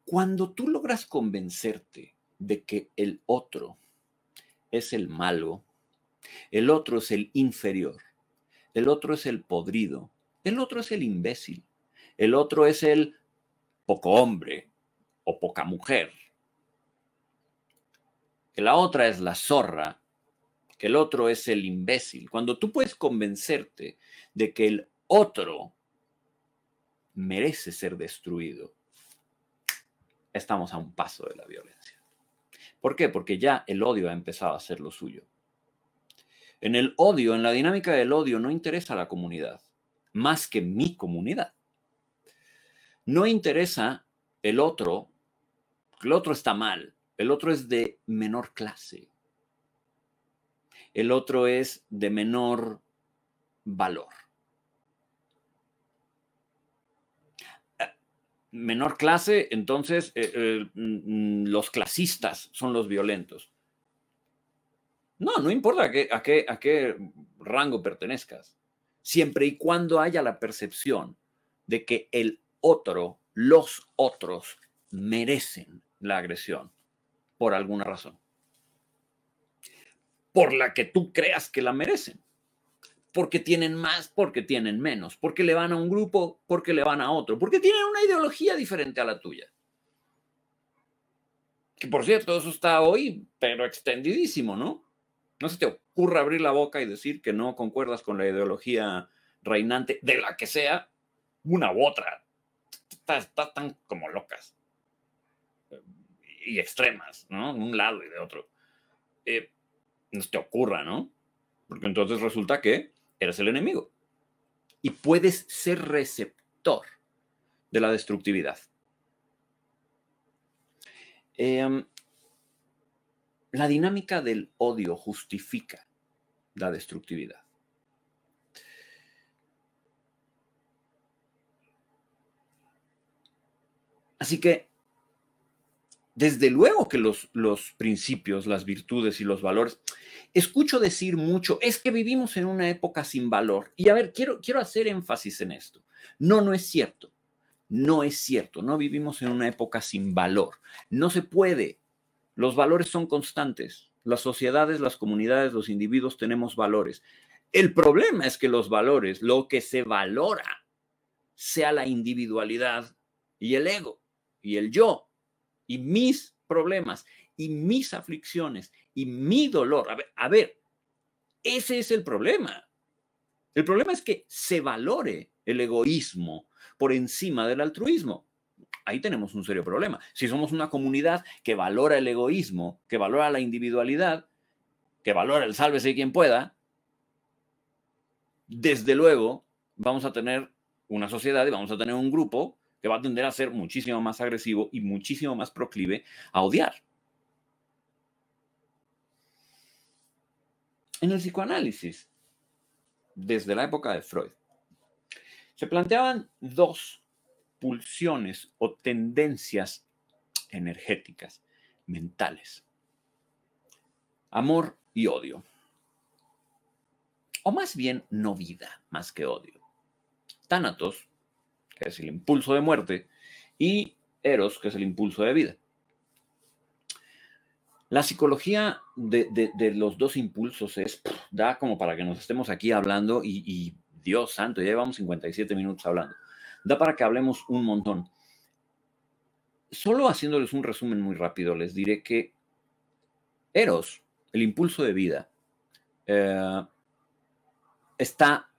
Cuando tú logras convencerte de que el otro es el malo, el otro es el inferior. El otro es el podrido. El otro es el imbécil. El otro es el poco hombre o poca mujer. Que la otra es la zorra que el otro es el imbécil, cuando tú puedes convencerte de que el otro merece ser destruido, estamos a un paso de la violencia. ¿Por qué? Porque ya el odio ha empezado a hacer lo suyo. En el odio, en la dinámica del odio, no interesa la comunidad, más que mi comunidad. No interesa el otro, el otro está mal, el otro es de menor clase, el otro es de menor valor. menor clase, entonces eh, eh, mm, los clasistas son los violentos. No, no importa a qué, rango pertenezcas, siempre y cuando haya la percepción de que el otro, los otros, merecen la agresión por alguna razón, por la que tú creas que la merecen. Porque tienen más, porque tienen menos, porque le van a un grupo, porque le van a otro, porque tienen una ideología diferente a la tuya. Que por cierto, eso está hoy, pero extendidísimo, ¿no? No se te ocurra abrir la boca y decir que no concuerdas con la ideología reinante, de la que sea, una u otra. Están tan como locas y extremas, ¿no? De un lado y de otro. Eh, no se te ocurra, ¿no? Porque entonces resulta que eres el enemigo. Y puedes ser receptor de la destructividad. Em, la dinámica del odio justifica la destructividad. Así que desde luego que los, los principios, las virtudes y los valores, escucho decir mucho, es que vivimos en una época sin valor. Y a ver, quiero, quiero hacer énfasis en esto. No, no es cierto. No es cierto. No vivimos en una época sin valor. No se puede. Los valores son constantes. Las sociedades, las comunidades, los individuos tenemos valores. El problema es que los valores, lo que se valora, sea la individualidad y el ego y el yo y mis problemas y mis aflicciones y mi dolor. A ver, ese es el problema. El problema es que se valore el egoísmo por encima del altruismo. Ahí tenemos un serio problema. Si somos una comunidad que valora el egoísmo, que valora la individualidad, que valora el sálvese quien pueda, desde luego vamos a tener una sociedad y vamos a tener un grupo que va a tender a ser muchísimo más agresivo y muchísimo más proclive a odiar. En el psicoanálisis, desde la época de Freud, se planteaban dos pulsiones o tendencias energéticas, mentales. Amor y odio. O más bien no vida, más que odio. Tánatos que es el impulso de muerte, y Eros, que es el impulso de vida. La psicología de, los dos impulsos es, da como para que nos estemos aquí hablando y, Dios santo, ya llevamos 57 minutos hablando. Da para que hablemos un montón. Solo haciéndoles un resumen muy rápido, les diré que Eros, el impulso de vida, eh, está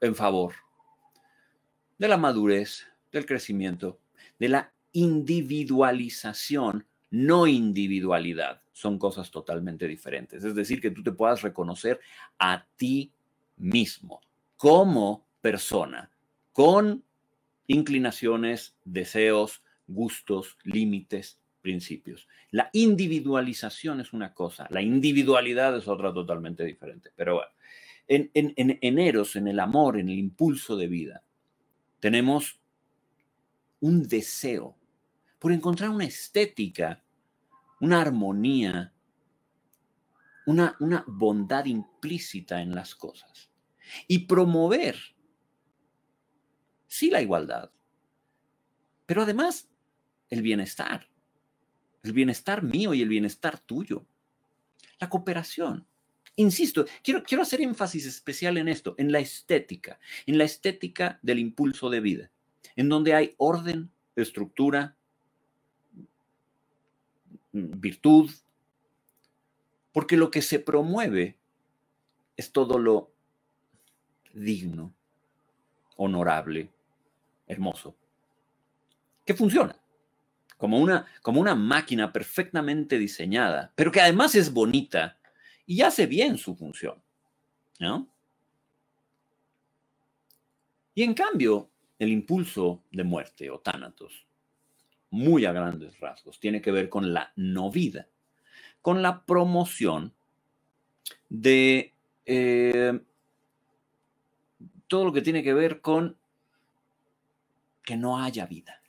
en favor de la madurez, del crecimiento, de la individualización, no individualidad. Son cosas totalmente diferentes. Es decir, que tú te puedas reconocer a ti mismo como persona, con inclinaciones, deseos, gustos, límites, principios. La individualización es una cosa, la individualidad es otra totalmente diferente. Pero bueno, en, en, en en el amor, en el impulso de vida, tenemos un deseo por encontrar una estética, una armonía, una, una bondad implícita en las cosas y promover, sí, la igualdad, pero además el bienestar, el bienestar mío y el bienestar tuyo, la cooperación. Insisto, quiero, quiero hacer énfasis especial en esto, en la estética, en la estética del impulso de vida, en donde hay orden, estructura, virtud, porque lo que se promueve es todo lo digno, honorable, hermoso, que funciona como una, como una máquina perfectamente diseñada, pero que además es bonita y hace bien su función. ¿no? Y en cambio, el impulso de muerte o tánatos, muy a grandes rasgos, tiene que ver con la no vida, con la promoción de eh, todo lo que tiene que ver con que no haya vida.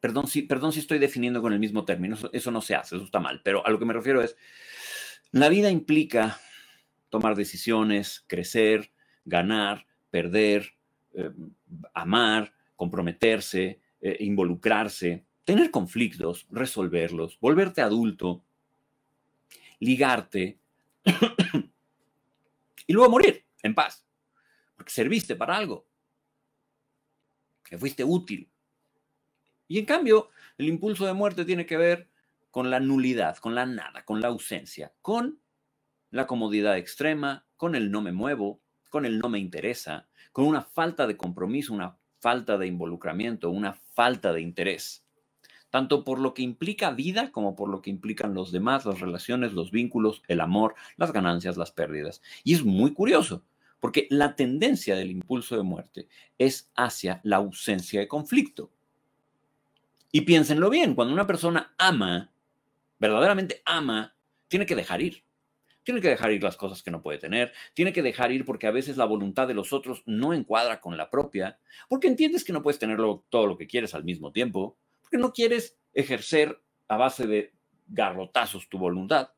Perdón si, perdón si estoy definiendo con el mismo término, eso, no se hace, eso está mal, pero a lo que me refiero es, la vida implica tomar decisiones, crecer, ganar, perder, eh, amar, comprometerse, eh, involucrarse, tener conflictos, resolverlos, volverte adulto, ligarte *coughs* y luego morir en paz, porque serviste para algo, que fuiste útil. Y en cambio, el impulso de muerte tiene que ver con la nulidad, con la nada, con la ausencia, con la comodidad extrema, con el no me muevo, con el no me interesa, con una falta de compromiso, una falta de involucramiento, una falta de interés, tanto por lo que implica vida como por lo que implican los demás, las relaciones, los vínculos, el amor, las ganancias, las pérdidas. Y es muy curioso, porque la tendencia del impulso de muerte es hacia la ausencia de conflicto. Y piénsenlo bien, cuando una persona ama, verdaderamente ama, tiene que dejar ir. Tiene que dejar ir las cosas que no puede tener, tiene que dejar ir porque a veces la voluntad de los otros no encuadra con la propia, porque entiendes que no puedes tener todo lo que quieres al mismo tiempo, porque no quieres ejercer a base de garrotazos tu voluntad.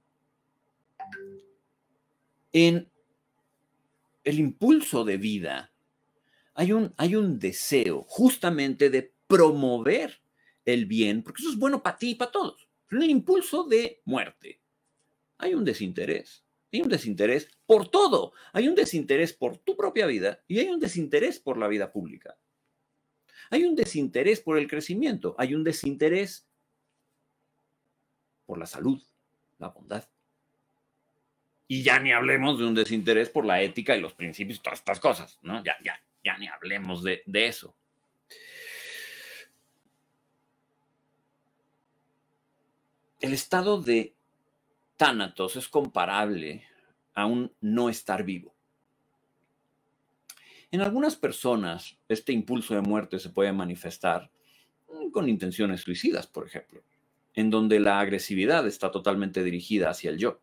En el impulso de vida hay un, hay un deseo justamente de promover el bien, porque eso es bueno para ti y para todos. En el impulso de muerte hay un desinterés. Hay un desinterés por todo. Hay un desinterés por tu propia vida y hay un desinterés por la vida pública. Hay un desinterés por el crecimiento. Hay un desinterés por la salud, la bondad. Y ya ni hablemos de un desinterés por la ética y los principios, todas estas cosas, ¿no? Ya, ya, ya ni hablemos de, de eso. El estado de tánatos es comparable a un no estar vivo. En algunas personas, este impulso de muerte se puede manifestar con intenciones suicidas, por ejemplo, en donde la agresividad está totalmente dirigida hacia el yo.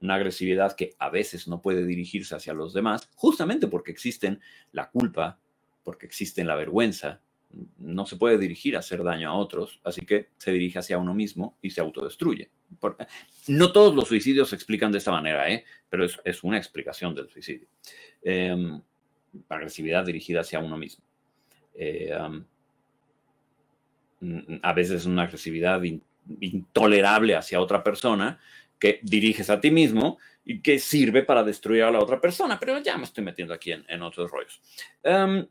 Una agresividad que a veces no puede dirigirse hacia los demás, justamente porque existen la culpa, porque existen la vergüenza, no se puede dirigir a hacer daño a otros, así que se dirige hacia uno mismo y se autodestruye. No todos los suicidios se explican de esta manera, ¿eh? pero es, una explicación del suicidio. Em, agresividad dirigida hacia uno mismo. Eh, a veces es una agresividad intolerable hacia otra persona que diriges a ti mismo y que sirve para destruir a la otra persona, pero ya me estoy metiendo aquí en, otros rollos. Em,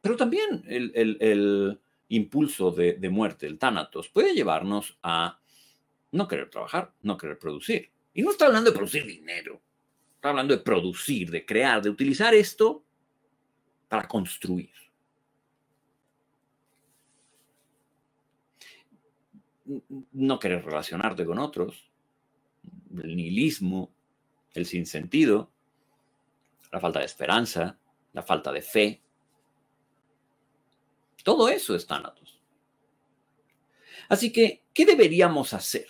pero también el, impulso de, muerte, el tánatos, puede llevarnos a no querer trabajar, no querer producir. Y no está hablando de producir dinero, está hablando de producir, de crear, de utilizar esto para construir. No querer relacionarte con otros, el nihilismo, el sinsentido, la falta de esperanza, la falta de fe, todo eso es tánatos. Así que, ¿qué deberíamos hacer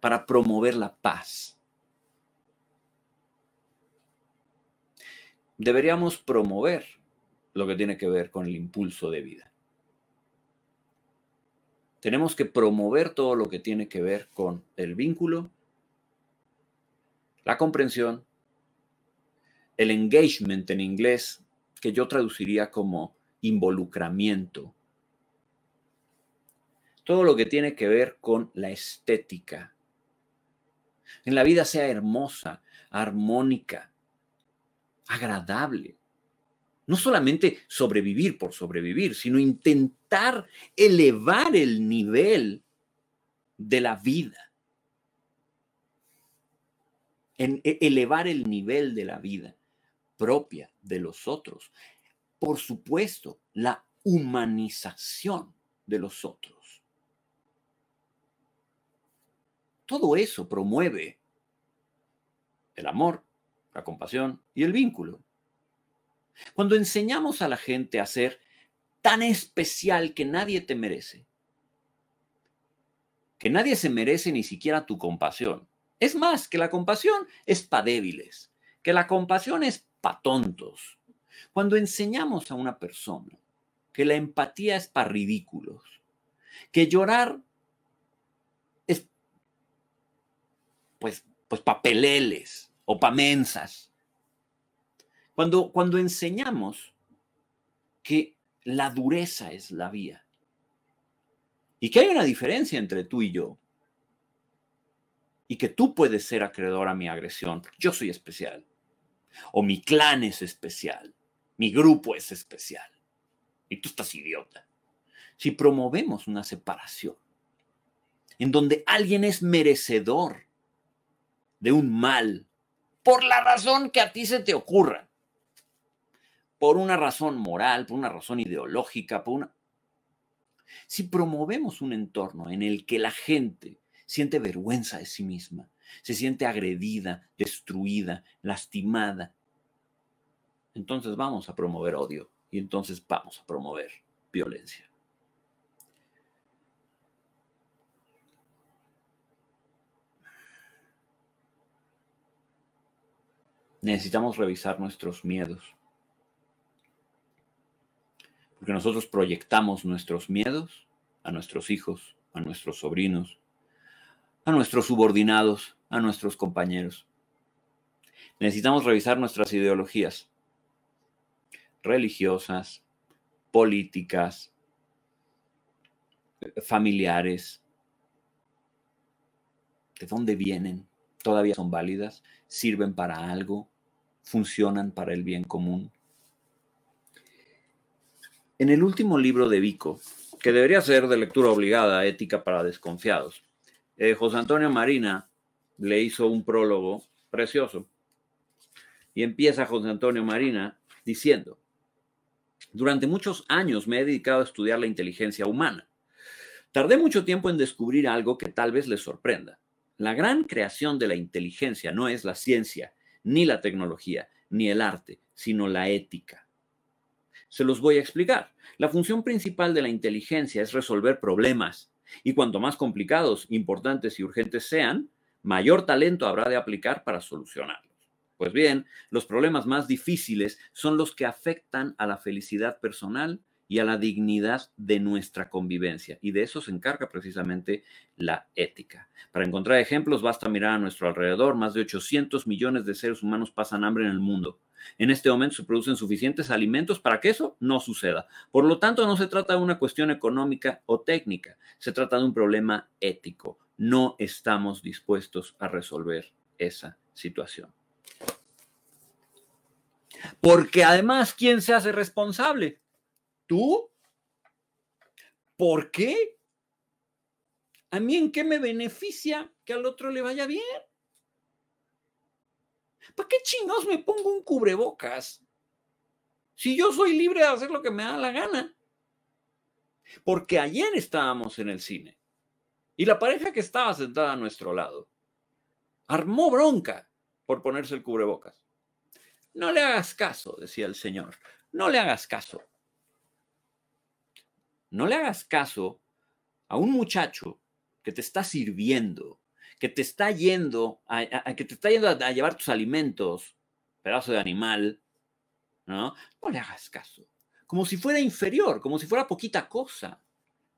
para promover la paz? Deberíamos promover lo que tiene que ver con el impulso de vida. Tenemos que promover todo lo que tiene que ver con el vínculo, la comprensión, el engagement en inglés, que yo traduciría como involucramiento. Todo lo que tiene que ver con la estética. En la vida sea hermosa, armónica, agradable. No solamente sobrevivir por sobrevivir, sino intentar elevar el nivel de la vida. en e, elevar el nivel de la vida propia de los otros. Por supuesto, la humanización de los otros. Todo eso promueve el amor, la compasión y el vínculo. Cuando enseñamos a la gente a ser tan especial que nadie te merece, que nadie se merece ni siquiera tu compasión. Es más, que la compasión es para débiles, que la compasión es para tontos. Cuando enseñamos a una persona que la empatía es para ridículos, que llorar es pues, pues para peleles o para mensas. Cuando, cuando enseñamos que la dureza es la vía y que hay una diferencia entre tú y yo y que tú puedes ser acreedor a mi agresión, yo soy especial o mi clan es especial, mi grupo es especial y tú estás idiota. Si promovemos una separación en donde alguien es merecedor de un mal por la razón que a ti se te ocurra, por una razón moral, por una razón ideológica, por una... Si promovemos un entorno en el que la gente siente vergüenza de sí misma, se siente agredida, destruida, lastimada, entonces vamos a promover odio y entonces vamos a promover violencia. Necesitamos revisar nuestros miedos. Porque nosotros proyectamos nuestros miedos a nuestros hijos, a nuestros sobrinos, a nuestros subordinados, a nuestros compañeros. Necesitamos revisar nuestras ideologías religiosas, políticas, familiares. ¿De dónde vienen? ¿Todavía son válidas? ¿Sirven para algo? ¿Funcionan para el bien común? En el último libro de Vico, que debería ser de lectura obligada, Ética para Desconfiados, eh, José Antonio Marina le hizo un prólogo precioso. Y empieza José Antonio Marina diciendo, durante muchos años me he dedicado a estudiar la inteligencia humana. Tardé mucho tiempo en descubrir algo que tal vez les sorprenda. La gran creación de la inteligencia no es la ciencia, ni la tecnología, ni el arte, sino la ética. Se los voy a explicar. La función principal de la inteligencia es resolver problemas, y cuanto más complicados, importantes y urgentes sean, mayor talento habrá de aplicar para solucionarlos. Pues bien, los problemas más difíciles son los que afectan a la felicidad personal y a la dignidad de nuestra convivencia. Y de eso se encarga precisamente la ética. Para encontrar ejemplos, basta mirar a nuestro alrededor. Más de 800 millones de seres humanos pasan hambre en el mundo. En este momento se producen suficientes alimentos para que eso no suceda. Por lo tanto, no se trata de una cuestión económica o técnica, se trata de un problema ético. No estamos dispuestos a resolver esa situación. Porque además, ¿quién se hace responsable? ¿Tú? ¿Por qué? ¿A mí en qué me beneficia que al otro le vaya bien? ¿Para qué chingados me pongo un cubrebocas? Si yo soy libre de hacer lo que me da la gana. Porque ayer estábamos en el cine y la pareja que estaba sentada a nuestro lado armó bronca por ponerse el cubrebocas. No le hagas caso, decía el Señor. No le hagas caso. No le hagas caso a un muchacho que te está sirviendo, que te está yendo a, que te está yendo a, llevar tus alimentos, pedazo de animal, ¿no? No le hagas caso. Como si fuera inferior, como si fuera poquita cosa,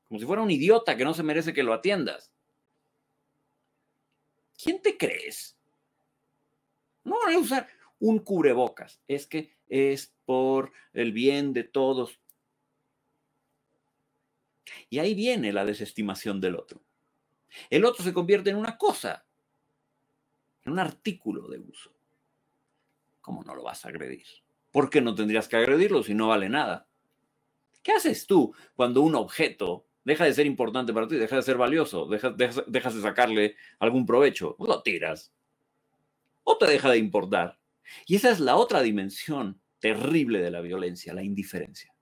como si fuera un idiota que no se merece que lo atiendas. ¿Quién te crees? No voy a usar un cubrebocas. Es que es por el bien de todos. Y ahí viene la desestimación del otro. El otro se convierte en una cosa, en un artículo de uso. ¿Cómo no lo vas a agredir? ¿Por qué no tendrías que agredirlo si no vale nada? ¿Qué haces tú cuando un objeto deja de ser importante para ti, deja de ser valioso, dejas, de sacarle algún provecho? Lo tiras. o te deja de importar. Y esa es la otra dimensión terrible de la violencia, la indiferencia.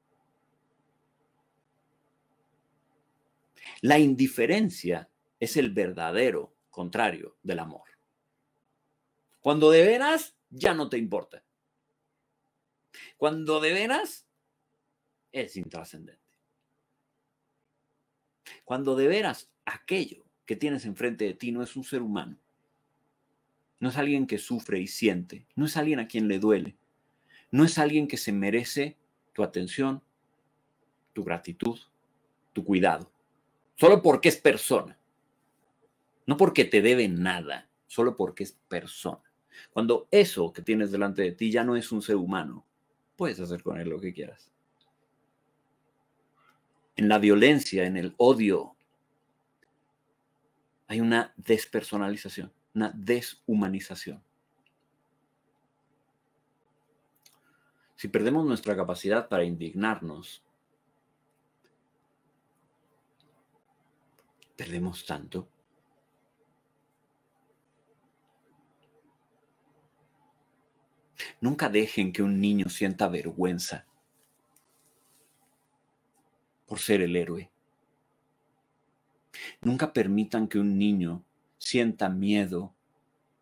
La indiferencia es el verdadero contrario del amor. Cuando de veras ya no te importa. Cuando de veras es intrascendente. Cuando de veras aquello que tienes enfrente de ti no es un ser humano, no es alguien que sufre y siente, no es alguien a quien le duele, no es alguien que se merece tu atención, tu gratitud, tu cuidado, solo porque es persona, no porque te debe nada, solo porque es persona. Cuando eso que tienes delante de ti ya no es un ser humano, puedes hacer con él lo que quieras. En la violencia, en el odio, hay una despersonalización, una deshumanización. Si perdemos nuestra capacidad para indignarnos, perdemos tanto. Nunca dejen que un niño sienta vergüenza por ser el héroe. Nunca permitan que un niño sienta miedo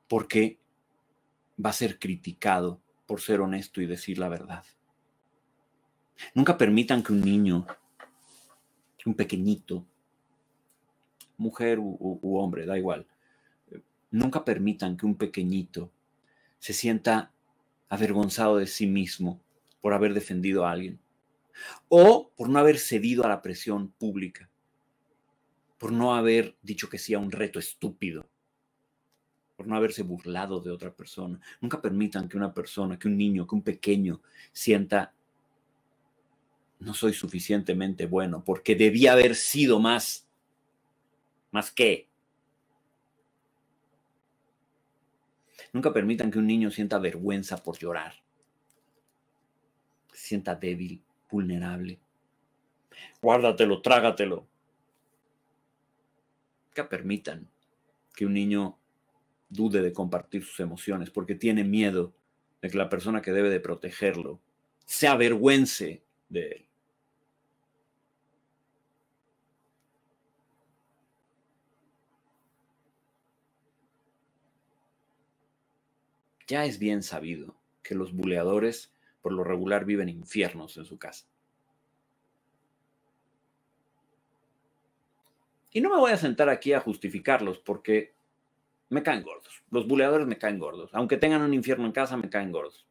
porque va a ser criticado por ser honesto y decir la verdad. Nunca permitan que un niño, un pequeñito, mujer u, hombre, da igual, nunca permitan que un pequeñito se sienta avergonzado de sí mismo por haber defendido a alguien o por no haber cedido a la presión pública, por no haber dicho que sí a un reto estúpido, por no haberse burlado de otra persona. Nunca permitan que una persona, que un niño, que un pequeño sienta, no soy suficientemente bueno porque debía haber sido más, más que. Nunca permitan que un niño sienta vergüenza por llorar, sienta débil, vulnerable. Guárdatelo, trágatelo. Nunca permitan que un niño dude de compartir sus emociones porque tiene miedo de que la persona que debe de protegerlo se avergüence de él. Ya es bien sabido que los buleadores por lo regular viven infiernos en su casa. Y no me voy a sentar aquí a justificarlos porque me caen gordos. Los buleadores me caen gordos. Aunque tengan un infierno en casa, me caen gordos.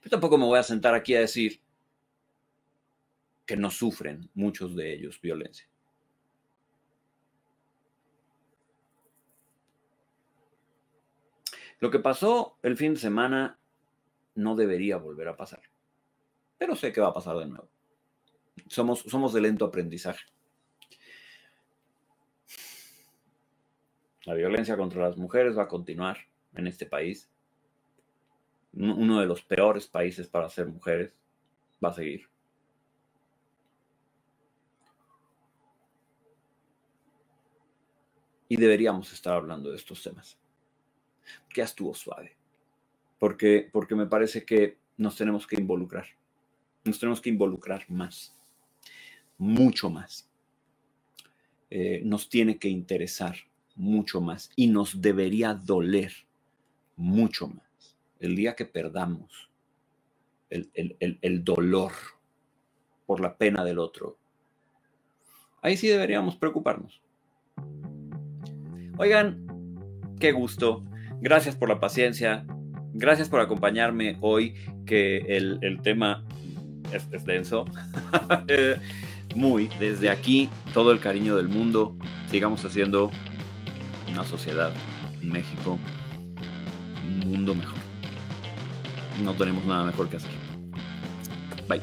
Pero tampoco me voy a sentar aquí a decir que no sufren muchos de ellos violencia. Lo que pasó el fin de semana no debería volver a pasar. Pero sé que va a pasar de nuevo. Somos, somos de lento aprendizaje. La violencia contra las mujeres va a continuar en este país. Uno de los peores países para ser mujeres va a seguir. Y deberíamos estar hablando de estos temas que estuvo suave. Porque, porque me parece que nos tenemos que involucrar. Nos tenemos que involucrar más. Mucho más. Eh, nos tiene que interesar mucho más. Y nos debería doler mucho más. El día que perdamos el, el dolor por la pena del otro, ahí sí deberíamos preocuparnos. Oigan, qué gusto Gracias por la paciencia. Gracias por acompañarme hoy, que el, tema es, denso. *laughs* Eh, muy, desde aquí, todo el cariño del mundo. Sigamos haciendo una sociedad, en México, un mundo mejor. No tenemos nada mejor que hacer. Bye.